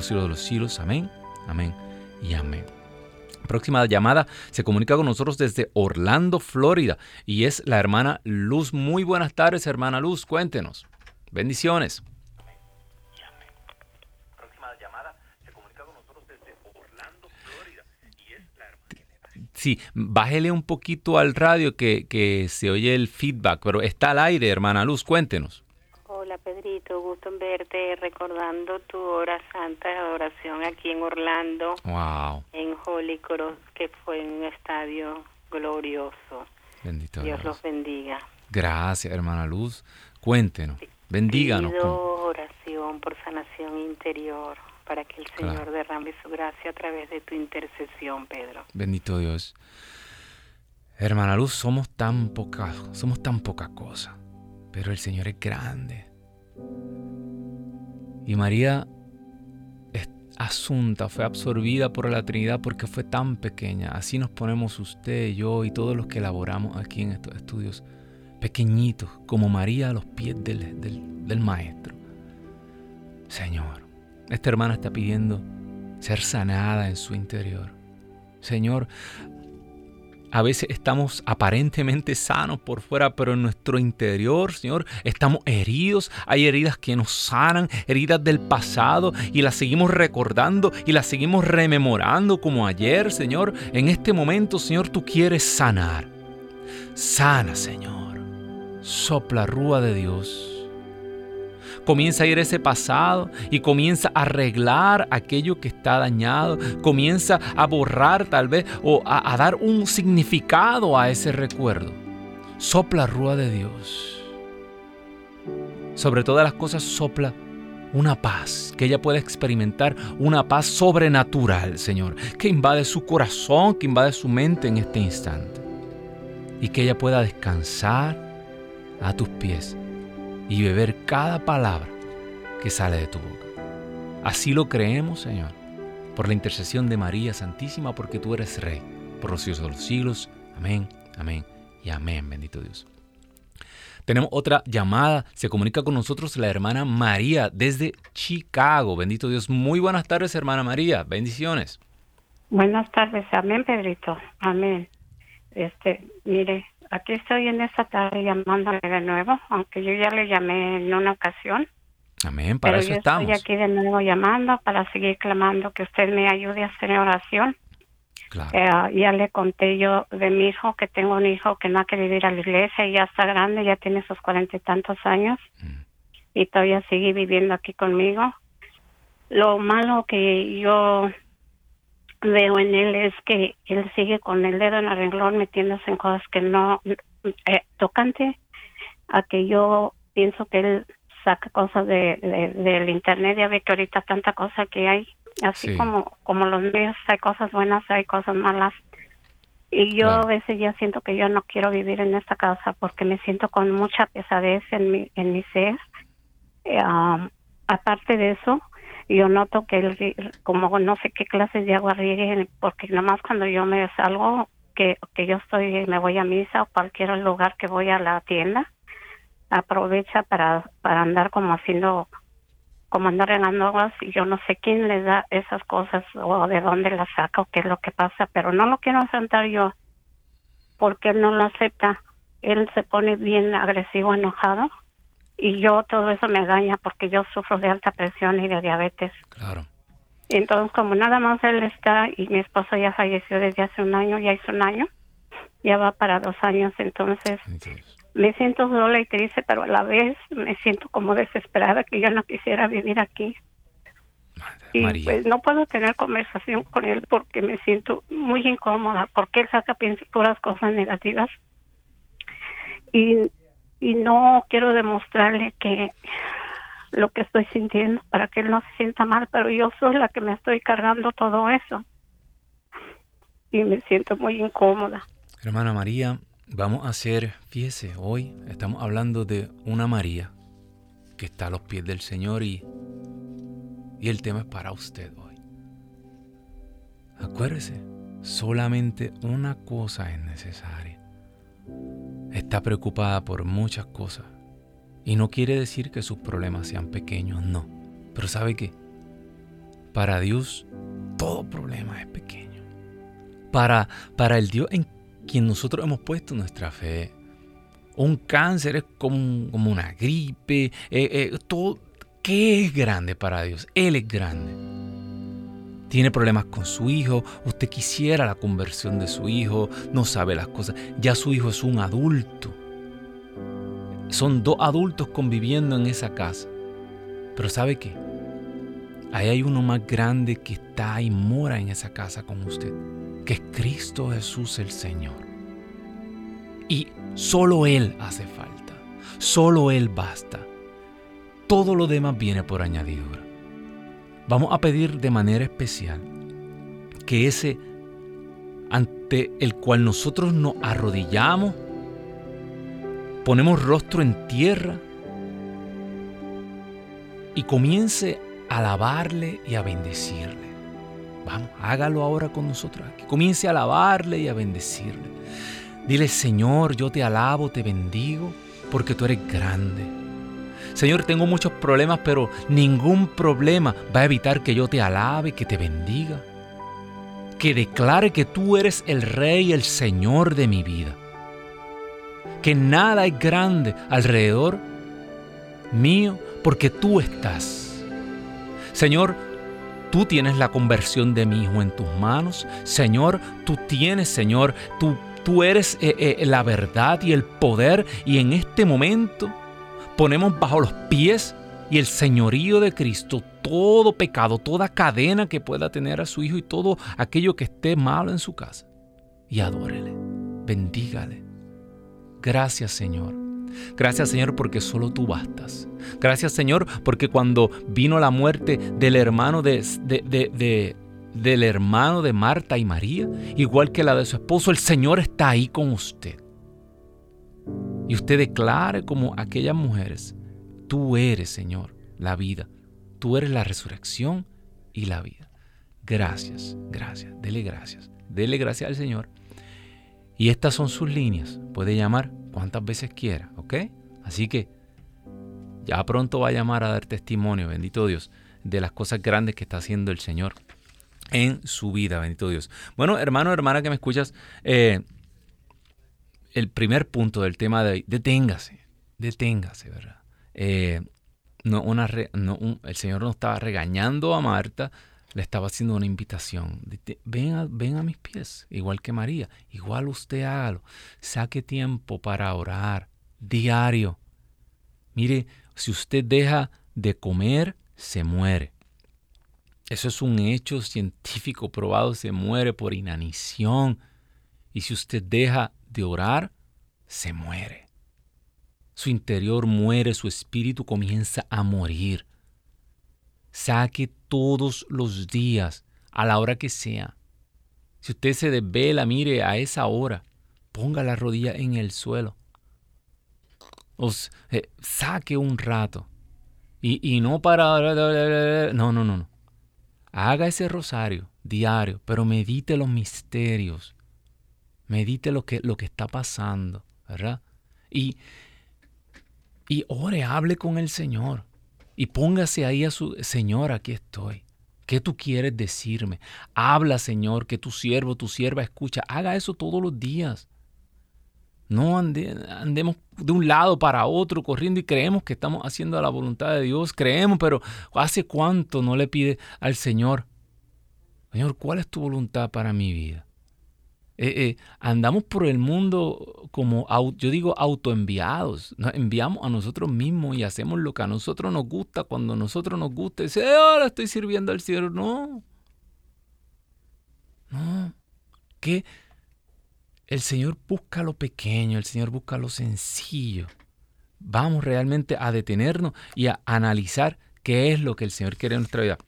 siglos de los siglos. Amén, amén y amén próxima llamada se comunica con nosotros desde Orlando, Florida, y es la hermana Luz. Muy buenas tardes, hermana Luz, cuéntenos. Bendiciones. Sí, bájele un poquito al radio que, que se oye el feedback, pero está al aire, hermana Luz, cuéntenos. Hola Pedrito, gusto en verte recordando tu hora santa de adoración aquí en Orlando. Wow. En Holy Cross, que fue un estadio glorioso. Bendito Dios, los bendiga. Gracias, hermana Luz. Cuéntenos, bendíganos. Pido oración por sanación interior para que el Señor derrame su gracia a través de tu intercesión, Pedro. Bendito Dios. Hermana Luz, somos tan pocas, somos tan poca cosa, pero el Señor es grande. Y María es asunta, fue absorbida por la Trinidad porque fue tan pequeña. Así nos ponemos usted, yo y todos los que elaboramos aquí en estos estudios, pequeñitos, como María a los pies del, del Maestro. Señor, esta hermana está pidiendo ser sanada en su interior. Señor, a veces estamos aparentemente sanos por fuera, pero en nuestro interior, Señor, estamos heridos. Hay heridas que nos sanan, heridas del pasado, y las seguimos recordando y las seguimos rememorando como ayer, Señor. En este momento, Señor, tú quieres sanar. Sana, Señor. Sopla rúa de Dios comienza a ir ese pasado y comienza a arreglar aquello que está dañado, comienza a borrar tal vez o a, dar un significado a ese recuerdo. Sopla rúa de Dios. Sobre todas las cosas sopla una paz, que ella pueda experimentar una paz sobrenatural, Señor, que invade su corazón, que invade su mente en este instante. Y que ella pueda descansar a tus pies y beber cada palabra que sale de tu boca. Así lo creemos, Señor, por la intercesión de María Santísima, porque tú eres Rey, por los siglos de los siglos. Amén, amén y amén, bendito Dios. Tenemos otra llamada, se comunica con nosotros la hermana María desde Chicago. Bendito Dios. Muy buenas tardes, hermana María. Bendiciones. Buenas tardes, amén, Pedrito. Amén. Este, mire, aquí estoy en esta tarde llamándole de nuevo, aunque yo ya le llamé en una ocasión. Amén, para Pero eso yo estamos. estoy aquí de nuevo llamando para seguir clamando que usted me ayude a hacer oración. Claro. Eh, ya le conté yo de mi hijo, que tengo un hijo que no ha querido ir a la iglesia y ya está grande, ya tiene sus cuarenta y tantos años Mm. y todavía sigue viviendo aquí conmigo. Lo malo que yo veo en él es que él sigue con el dedo en el renglón metiéndose en cosas que no, eh, tocante a que yo pienso que él saca cosas de, de- del internet, ya ve que ahorita tanta cosa que hay, así Sí. como, como los medios, hay cosas buenas, hay cosas malas. Y yo Claro. a veces ya siento que yo no quiero vivir en esta casa porque me siento con mucha pesadez en mi, en mi ser. Eh, um, aparte de eso, yo noto que ri- como no sé qué clases de agua riegue, porque nomás cuando yo me salgo, que, que yo estoy, me voy a misa o cualquier lugar que voy a la tienda, aprovecha para, para andar como haciendo, como andar regando aguas y yo no sé quién le da esas cosas o de dónde las saca o qué es lo que pasa, pero no lo quiero enfrentar yo porque él no lo acepta. Él se pone bien agresivo, enojado y yo todo eso me daña porque yo sufro de alta presión y de diabetes. Claro. Entonces, como nada más él está y mi esposo ya falleció desde hace un año, ya hizo un año, ya va para dos años, entonces me siento sola y triste, pero a la vez me siento como desesperada que yo no quisiera vivir aquí. Madre Y María. pues no puedo tener conversación con él porque me siento muy incómoda, porque él saca puras cosas negativas. Y, y no quiero demostrarle que lo que estoy sintiendo para que él no se sienta mal, pero yo soy la que me estoy cargando todo eso. Y me siento muy incómoda. Hermana María, vamos a hacer, fíjese, hoy estamos hablando de una María que está a los pies del Señor y, y el tema es para usted hoy. Acuérdese, solamente una cosa es necesaria. Está preocupada por muchas cosas y no quiere decir que sus problemas sean pequeños, no. Pero ¿sabe qué? Para Dios todo problema es pequeño. Para, para el Dios en quien nosotros hemos puesto nuestra fe. Un cáncer es como, como una gripe. eh, eh, todo, ¿Qué es grande para Dios? Él es grande. Tiene problemas con su hijo. Usted quisiera la conversión de su hijo. No sabe las cosas. Ya su hijo es un adulto. Son dos adultos conviviendo en esa casa. Pero ¿sabe qué? Ahí hay uno más grande que está y mora en esa casa con usted que es Cristo Jesús el Señor. Y solo Él hace falta, solo Él basta. Todo lo demás viene por añadidura. Vamos a pedir de manera especial que ese ante el cual nosotros nos arrodillamos, ponemos rostro en tierra y comience a alabarle y a bendecirle. Vamos, hágalo ahora con nosotros aquí. Comience a alabarle y a bendecirle. Dile, Señor, yo te alabo, te bendigo, porque tú eres grande. Señor, tengo muchos problemas, pero ningún problema va a evitar que yo te alabe, que te bendiga. Que declare que tú eres el Rey, el Señor de mi vida. Que nada es grande alrededor mío, porque tú estás. Señor, Tú tienes la conversión de mi hijo en tus manos. Señor, tú tienes, Señor, tú, tú eres eh, eh, la verdad y el poder. Y en este momento ponemos bajo los pies y el señorío de Cristo todo pecado, toda cadena que pueda tener a su hijo y todo aquello que esté malo en su casa. Y adórele, bendígale. Gracias, Señor. Gracias Señor porque solo tú bastas. Gracias Señor porque cuando vino la muerte del hermano de, de- de- de- del hermano de Marta y María, igual que la de su esposo, el Señor está ahí con usted. Y usted declare como aquellas mujeres, tú eres Señor la vida, tú eres la resurrección y la vida. Gracias, gracias, dele gracias, dele gracias al Señor. Y estas son sus líneas. Puede llamar cuantas veces quiera, ¿ok? Así que ya pronto va a llamar a dar testimonio, bendito Dios, de las cosas grandes que está haciendo el Señor en su vida, bendito Dios. Bueno, hermano, hermana que me escuchas, eh, el primer punto del tema de hoy, deténgase, deténgase, ¿verdad? Eh, no, una el Señor no estaba regañando a Marta, le estaba haciendo una invitación. Ven a, ven a mis pies, igual que María. Igual usted hágalo. Saque tiempo para orar diario. Mire, si usted deja de comer, se muere. Eso es un hecho científico probado, se muere por inanición. Y si usted deja de orar, se muere. Su interior muere, su espíritu comienza a morir. Saque todos los días, a la hora que sea. Si usted se desvela, mire a esa hora, ponga la rodilla en el suelo. Os, eh, saque un rato. Y, y no para... No, no, no, no. Haga ese rosario diario, pero medite los misterios. Medite lo que, lo que está pasando, ¿verdad? Y, y ore, hable con el Señor. Y póngase ahí a su Señor, aquí estoy. ¿Qué tú quieres decirme? Habla, Señor, que tu siervo, tu sierva escucha. Haga eso todos los días. No andemos de un lado para otro corriendo y creemos que estamos haciendo la voluntad de Dios. Creemos, pero ¿hace cuánto no le pide al Señor? Señor, ¿cuál es tu voluntad para mi vida? Eh, eh, andamos por el mundo como, yo digo, autoenviados. Nos enviamos a nosotros mismos y hacemos lo que a nosotros nos gusta cuando a nosotros nos gusta. Dice, eh, ahora estoy sirviendo al cielo. No. No. Que el Señor busca lo pequeño, el Señor busca lo sencillo. Vamos realmente a detenernos y a analizar qué es lo que el Señor quiere en nuestra vida.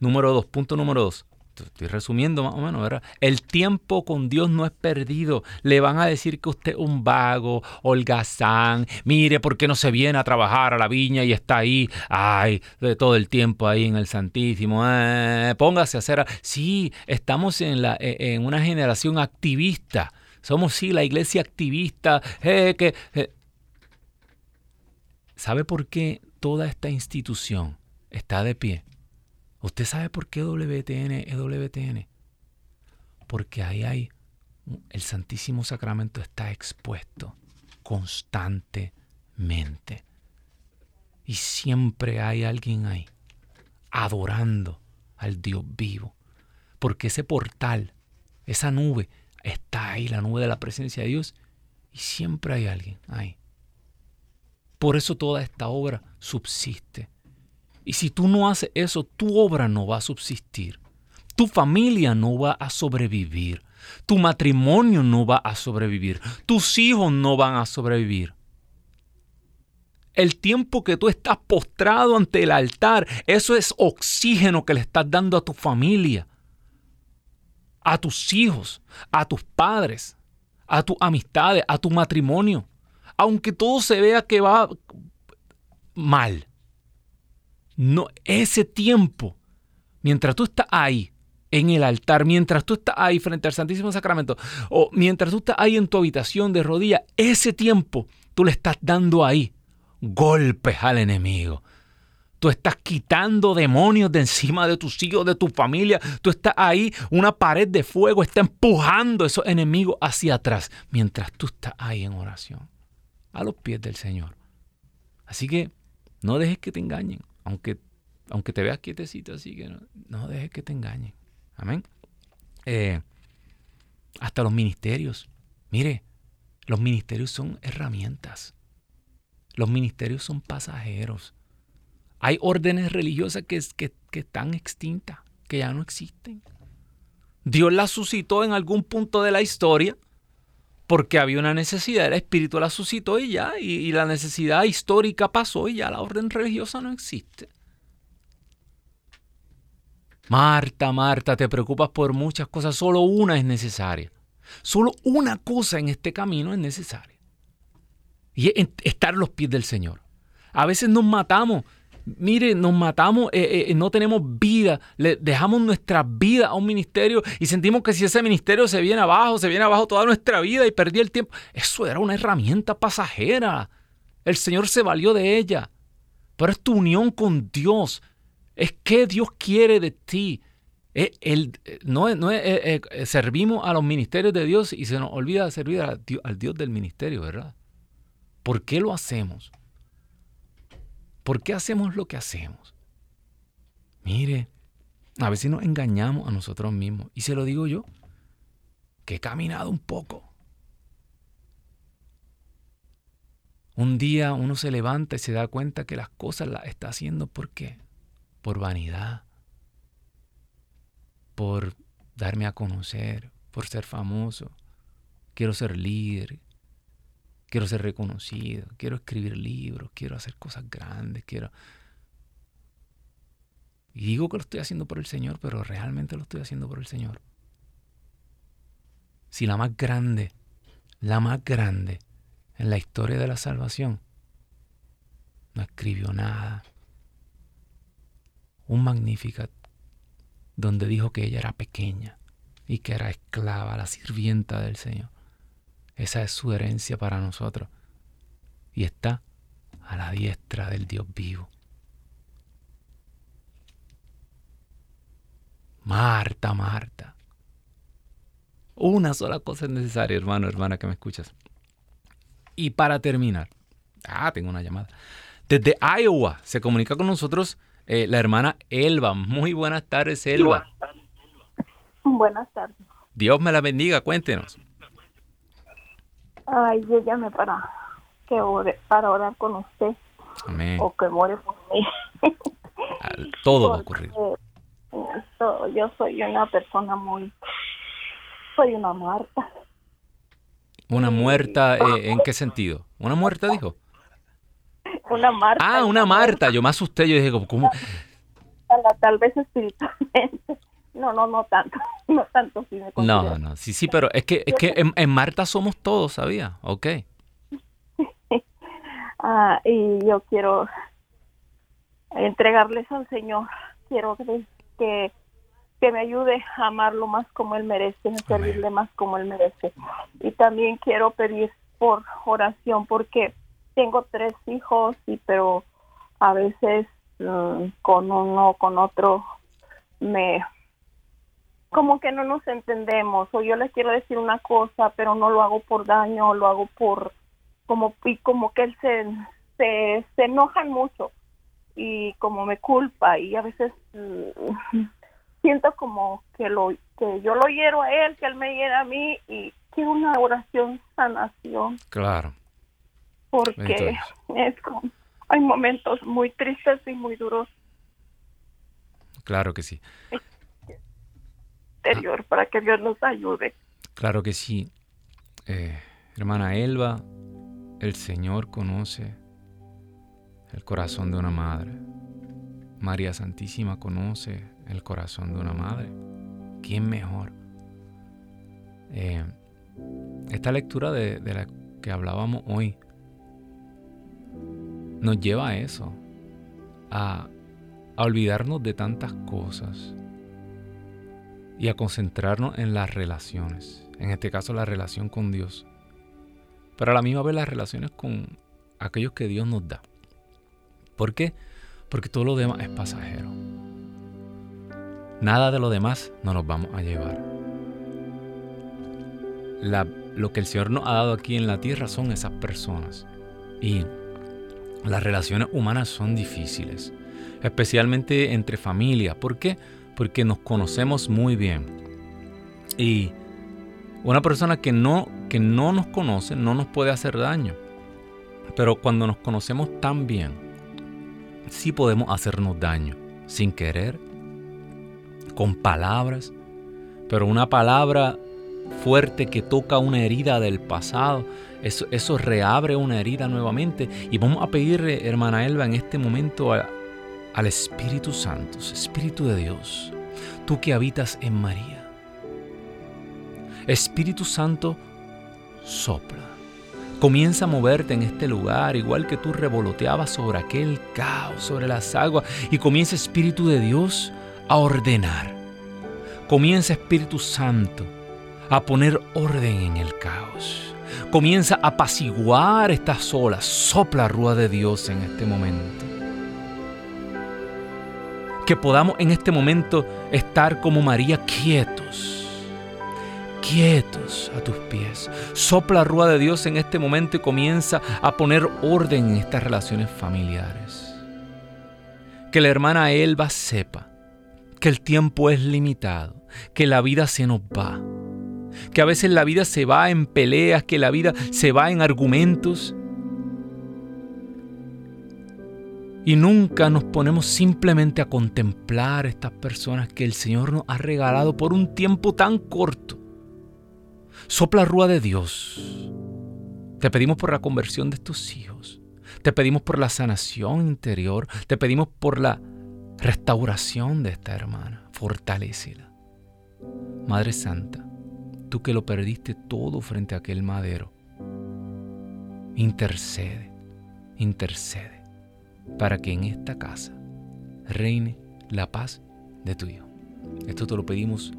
número dos, punto número dos estoy resumiendo más o menos, ¿verdad? El tiempo con Dios no es perdido. Le van a decir que usted es un vago, holgazán, mire por qué no se viene a trabajar a la viña y está ahí, ay, de todo el tiempo ahí en el Santísimo, eh, póngase a hacer... Sí, estamos en, la, e, en una generación activista. Somos, sí, la iglesia activista, que... ¿Sabe por qué toda esta institución está de pie? ¿Usted sabe por qué WTN es WTN? Porque ahí hay, el Santísimo Sacramento está expuesto constantemente. Y siempre hay alguien ahí, adorando al Dios vivo. Porque ese portal, esa nube, está ahí, la nube de la presencia de Dios, y siempre hay alguien ahí. Por eso toda esta obra subsiste. Y si tú no haces eso, tu obra no va a subsistir. Tu familia no va a sobrevivir. Tu matrimonio no va a sobrevivir. Tus hijos no van a sobrevivir. El tiempo que tú estás postrado ante el altar, eso es oxígeno que le estás dando a tu familia, a tus hijos, a tus padres, a tus amistades, a tu matrimonio. Aunque todo se vea que va mal, no, ese tiempo, mientras tú estás ahí en el altar, mientras tú estás ahí frente al Santísimo Sacramento, o mientras tú estás ahí en tu habitación de rodillas, ese tiempo tú le estás dando ahí golpes al enemigo. Tú estás quitando demonios de encima de tus hijos, de tu familia. Tú estás ahí, una pared de fuego está empujando esos enemigos hacia atrás mientras tú estás ahí en oración, a los pies del Señor. Así que no dejes que te engañen aunque, aunque te veas quietecito así, que no, dejes que te engañen. Amén. Eh, hasta los ministerios. Mire, los ministerios son herramientas. Los ministerios son pasajeros. Hay órdenes religiosas que, que, que están extintas, que ya no existen. Dios las suscitó en algún punto de la historia porque había una necesidad, el espíritu la suscitó y ya, y, la necesidad histórica pasó y ya la orden religiosa no existe. Marta, Marta, te preocupas por muchas cosas, solo una es necesaria. Solo una cosa en este camino es necesaria. Y es estar a los pies del Señor. A veces nos matamos mire, nos matamos, eh, eh, no tenemos vida, le dejamos nuestra vida a un ministerio y sentimos que si ese ministerio se viene abajo, se viene abajo toda nuestra vida y perdí el tiempo. Eso era una herramienta pasajera. El Señor se valió de ella. Pero es tu unión con Dios. Es que Dios quiere de ti. No, eh, servimos a los ministerios de Dios y se nos olvida servir al Dios del ministerio, ¿verdad? ¿Por qué lo hacemos? ¿Por qué hacemos lo que hacemos? Mire, a veces nos engañamos a nosotros mismos. Y se lo digo yo, que he caminado un poco. Un día uno se levanta y se da cuenta que las cosas las está haciendo ¿por qué? Por vanidad, por darme a conocer, por ser famoso. Quiero ser líder, quiero ser reconocido, quiero escribir libros, quiero hacer cosas grandes, quiero... Y digo que lo estoy haciendo por el Señor, pero realmente lo estoy haciendo por el Señor. Si la más grande, la más grande en la historia de la salvación, no escribió nada. Un Magnificat donde dijo que ella era pequeña y que era esclava, la sirvienta del Señor. Esa es su herencia para nosotros. Y está a la diestra del Dios vivo. Marta, Marta. Una sola cosa es necesaria, hermano, hermana, que me escuchas. Y para terminar, ah, tengo una llamada. Desde Iowa se comunica con nosotros eh, la hermana Elba. Muy buenas tardes, Elba. Buenas tardes. Dios me la bendiga, cuéntenos. Ay, yo llamé para que para orar con usted. Amén. O que muere por mí. Todo va a ocurrir. yo soy una persona muy... Soy una muerta. ¿Una muerta eh, en qué sentido? ¿Una muerta dijo? Una Marta. Ah, una Marta. Yo me asusté. Yo dije, ¿cómo? Tal vez espiritualmente. No, no, no tanto. [laughs] No tanto, sí me No, no, sí, sí, pero es que, es que en, Marta somos todos, ¿sabía? Ok. [laughs] ah, y yo quiero entregarles al Señor. Quiero que, que, que me ayude a amarlo más como Él merece, a servirle más como Él merece. Y también quiero pedir por oración porque tengo tres hijos, y pero a veces mm, con uno, con otro, me como que no nos entendemos o yo les quiero decir una cosa pero no lo hago por daño lo hago por como y como que él se, se, se enojan mucho y como me culpa y a veces mm, siento como que lo que yo lo hiero a él que él me hiera a mí y quiero una oración sanación. Claro. Porque es como, hay momentos muy tristes y muy duros. Claro que sí para que Dios nos ayude. Claro que sí. Eh, hermana Elba, el Señor conoce el corazón de una madre. María Santísima conoce el corazón de una madre. ¿Quién mejor? Eh, esta lectura de, la que hablábamos hoy nos lleva a eso, a, a olvidarnos de tantas cosas, y a concentrarnos en las relaciones, en este caso la relación con Dios, pero a la misma vez las relaciones con aquellos que Dios nos da. ¿Por qué? Porque todo lo demás es pasajero. Nada de lo demás no nos vamos a llevar. lo que el Señor nos ha dado aquí en la tierra son esas personas. Y las relaciones humanas son difíciles, especialmente entre familias. ¿Por qué? Porque nos conocemos muy bien. Y una persona que no, que no nos conoce no nos puede hacer daño. Pero cuando nos conocemos tan bien, sí podemos hacernos daño, sin querer, con palabras, pero una palabra fuerte que toca una herida del pasado, eso, eso reabre una herida nuevamente. Y vamos a pedirle, hermana Elba, en este momento a, al Espíritu Santo, Espíritu de Dios, tú que habitas en María. Espíritu Santo, sopla. Comienza a moverte en este lugar, igual que tú revoloteabas sobre aquel caos, sobre las aguas, y comienza Espíritu de Dios a ordenar. Comienza Espíritu Santo a poner orden en el caos. Comienza a apaciguar estas olas. Sopla rúa de Dios en este momento que podamos en este momento estar como María quietos, quietos a tus pies. Sopla rúa de Dios en este momento y comienza a poner orden en estas relaciones familiares. que la hermana Elba sepa que el tiempo es limitado, que la vida se nos va, que a veces la vida se va en peleas, que la vida se va en argumentos. Y nunca nos ponemos simplemente a contemplar estas personas que el Señor nos ha regalado por un tiempo tan corto. Sopla rúa de Dios. Te pedimos por la conversión de tus hijos. Te pedimos por la sanación interior. Te pedimos por la restauración de esta hermana. Fortalécela. Madre Santa, tú que lo perdiste todo frente a aquel madero, intercede, intercede, para que en esta casa reine la paz de tu Hijo. Esto te lo pedimos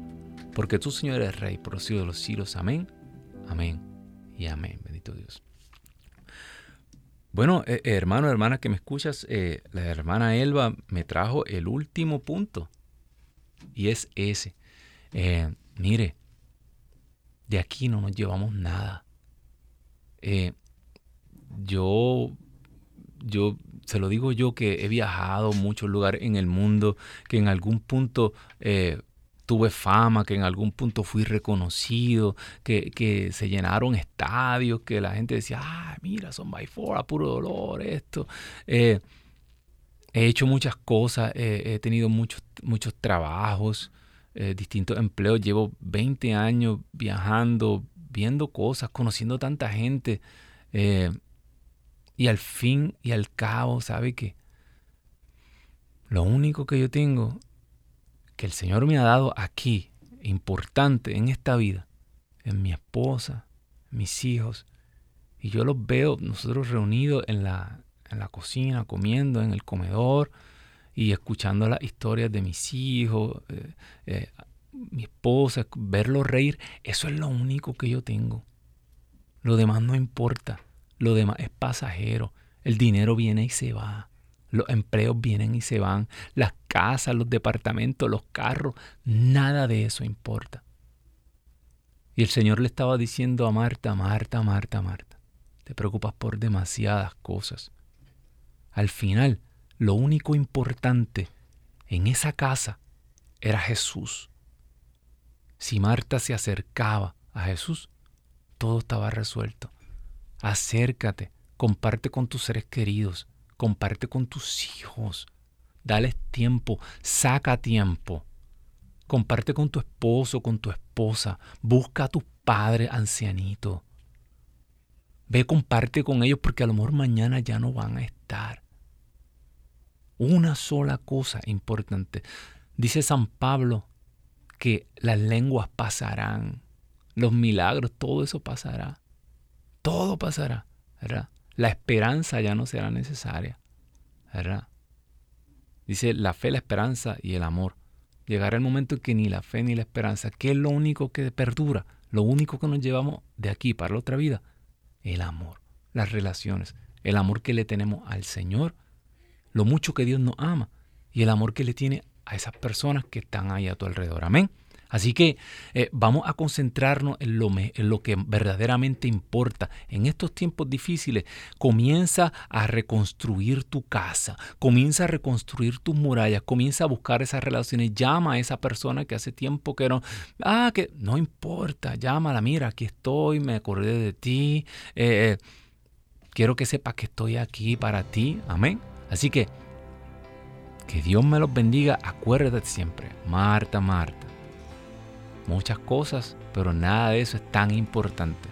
porque tú, Señor, eres Rey, por los de los siglos. Amén, amén y amén. Bendito Dios. Bueno, eh, eh, hermano, hermana que me escuchas, eh, la hermana Elba me trajo el último punto y es ese. mire, de aquí no nos llevamos nada. yo, yo, se lo digo yo que he viajado muchos lugares en el mundo, que en algún punto tuve fama, que en algún punto fui reconocido, que, se llenaron estadios, que la gente decía, ah, mira, son by four, a puro dolor, esto. Eh, he hecho muchas cosas, he tenido muchos, muchos trabajos, eh, distintos empleos, llevo 20 años viajando, viendo cosas, conociendo tanta gente. Y al fin y al cabo, ¿sabe qué? Lo único que yo tengo que el Señor me ha dado aquí, importante en esta vida, en mi esposa, mis hijos, y yo los veo nosotros reunidos en la, en la cocina, comiendo, en el comedor, y escuchando las historias de mis hijos, eh, eh, mi esposa, verlos reír, eso es lo único que yo tengo. Lo demás no importa, lo demás es pasajero, el dinero viene y se va. Los empleos vienen y se van, las casas, los departamentos, los carros, nada de eso importa. Y el Señor le estaba diciendo a Marta, Marta, Marta, Marta, te preocupas por demasiadas cosas. Al final, lo único importante en esa casa era Jesús. Si Marta se acercaba a Jesús, todo estaba resuelto. Acércate, comparte con tus seres queridos, comparte con tus hijos, dales tiempo, saca tiempo. Comparte con tu esposo, con tu esposa, busca a tu padre ancianito. Ve, comparte con ellos porque a lo mejor mañana ya no van a estar. Una sola cosa importante. Dice San Pablo que las lenguas pasarán, los milagros, todo eso pasará. Todo pasará, ¿verdad? la esperanza ya no será necesaria. ¿Verdad? Dice la fe, la esperanza y el amor. Llegará el momento en que ni la fe ni la esperanza, que es lo único que perdura, lo único que nos llevamos de aquí para la otra vida, el amor, las relaciones, el amor que le tenemos al Señor, lo mucho que Dios nos ama y el amor que le tiene a esas personas que están ahí a tu alrededor. Amén. Así que eh, vamos a concentrarnos en lo, que verdaderamente importa. En estos tiempos difíciles, comienza a reconstruir tu casa, comienza a reconstruir tus murallas, comienza a buscar esas relaciones, llama a esa persona que hace tiempo que no, ah, que no importa, llámala, mira, aquí estoy, me acordé de ti, eh, eh, quiero que sepas que estoy aquí para ti, amén. Así que, que Dios me los bendiga, acuérdate siempre, Marta, Marta muchas cosas, pero nada de eso es tan importante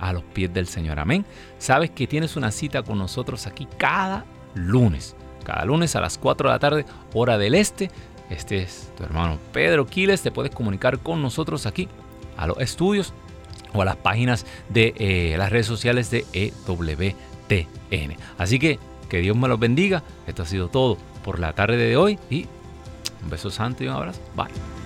a los pies del Señor. Amén. Sabes que tienes una cita con nosotros aquí cada lunes. Cada lunes a las 4 de la tarde, hora del este. Este es tu hermano Pedro Quiles. Te puedes comunicar con nosotros aquí a los estudios o a las páginas de eh, las redes sociales de EWTN. Así que que Dios me los bendiga. Esto ha sido todo por la tarde de hoy y un beso santo y un abrazo. Bye.